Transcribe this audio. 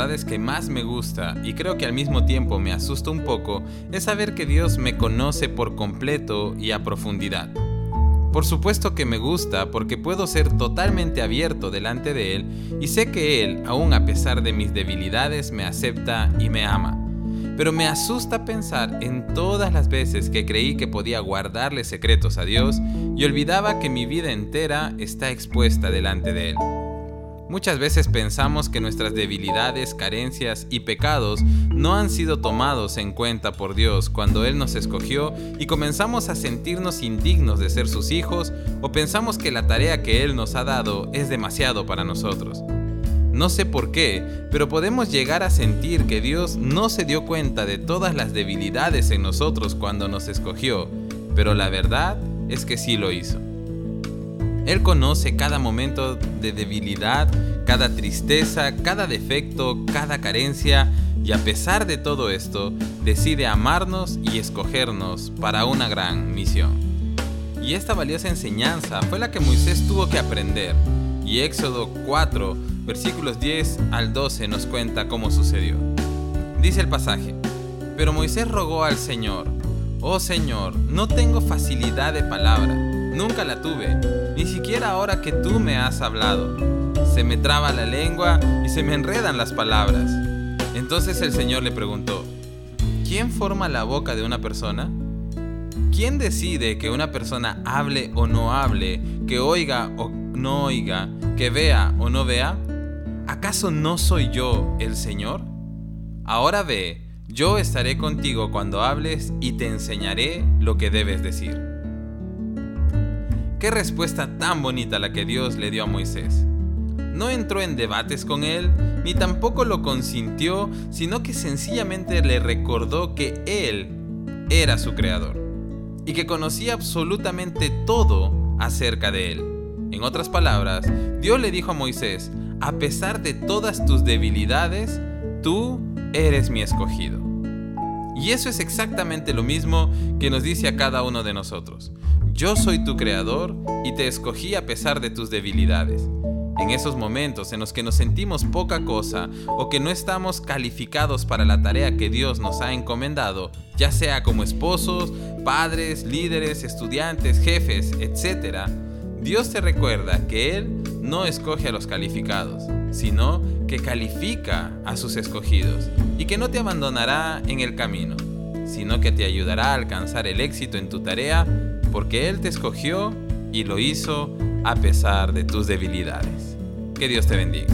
que más me gusta y creo que al mismo tiempo me asusta un poco es saber que Dios me conoce por completo y a profundidad. Por supuesto que me gusta porque puedo ser totalmente abierto delante de Él y sé que Él, aun a pesar de mis debilidades, me acepta y me ama. Pero me asusta pensar en todas las veces que creí que podía guardarle secretos a Dios y olvidaba que mi vida entera está expuesta delante de Él. Muchas veces pensamos que nuestras debilidades, carencias y pecados no han sido tomados en cuenta por Dios cuando Él nos escogió y comenzamos a sentirnos indignos de ser sus hijos o pensamos que la tarea que Él nos ha dado es demasiado para nosotros. No sé por qué, pero podemos llegar a sentir que Dios no se dio cuenta de todas las debilidades en nosotros cuando nos escogió, pero la verdad es que sí lo hizo. Él conoce cada momento de debilidad, cada tristeza, cada defecto, cada carencia y a pesar de todo esto, decide amarnos y escogernos para una gran misión. Y esta valiosa enseñanza fue la que Moisés tuvo que aprender. Y Éxodo 4, versículos 10 al 12 nos cuenta cómo sucedió. Dice el pasaje, pero Moisés rogó al Señor, Oh Señor, no tengo facilidad de palabra, nunca la tuve, ni siquiera ahora que tú me has hablado. Se me traba la lengua y se me enredan las palabras. Entonces el Señor le preguntó, ¿quién forma la boca de una persona? ¿Quién decide que una persona hable o no hable, que oiga o no oiga, que vea o no vea? ¿Acaso no soy yo el Señor? Ahora ve, yo estaré contigo cuando hables y te enseñaré lo que debes decir. Qué respuesta tan bonita la que Dios le dio a Moisés. No entró en debates con él, ni tampoco lo consintió, sino que sencillamente le recordó que él era su creador y que conocía absolutamente todo acerca de él. En otras palabras, Dios le dijo a Moisés, a pesar de todas tus debilidades, tú eres mi escogido. Y eso es exactamente lo mismo que nos dice a cada uno de nosotros. Yo soy tu creador y te escogí a pesar de tus debilidades. En esos momentos en los que nos sentimos poca cosa o que no estamos calificados para la tarea que Dios nos ha encomendado, ya sea como esposos, padres, líderes, estudiantes, jefes, etc., Dios te recuerda que Él no escoge a los calificados, sino que califica a sus escogidos y que no te abandonará en el camino, sino que te ayudará a alcanzar el éxito en tu tarea porque Él te escogió y lo hizo a pesar de tus debilidades. Que Dios te bendiga.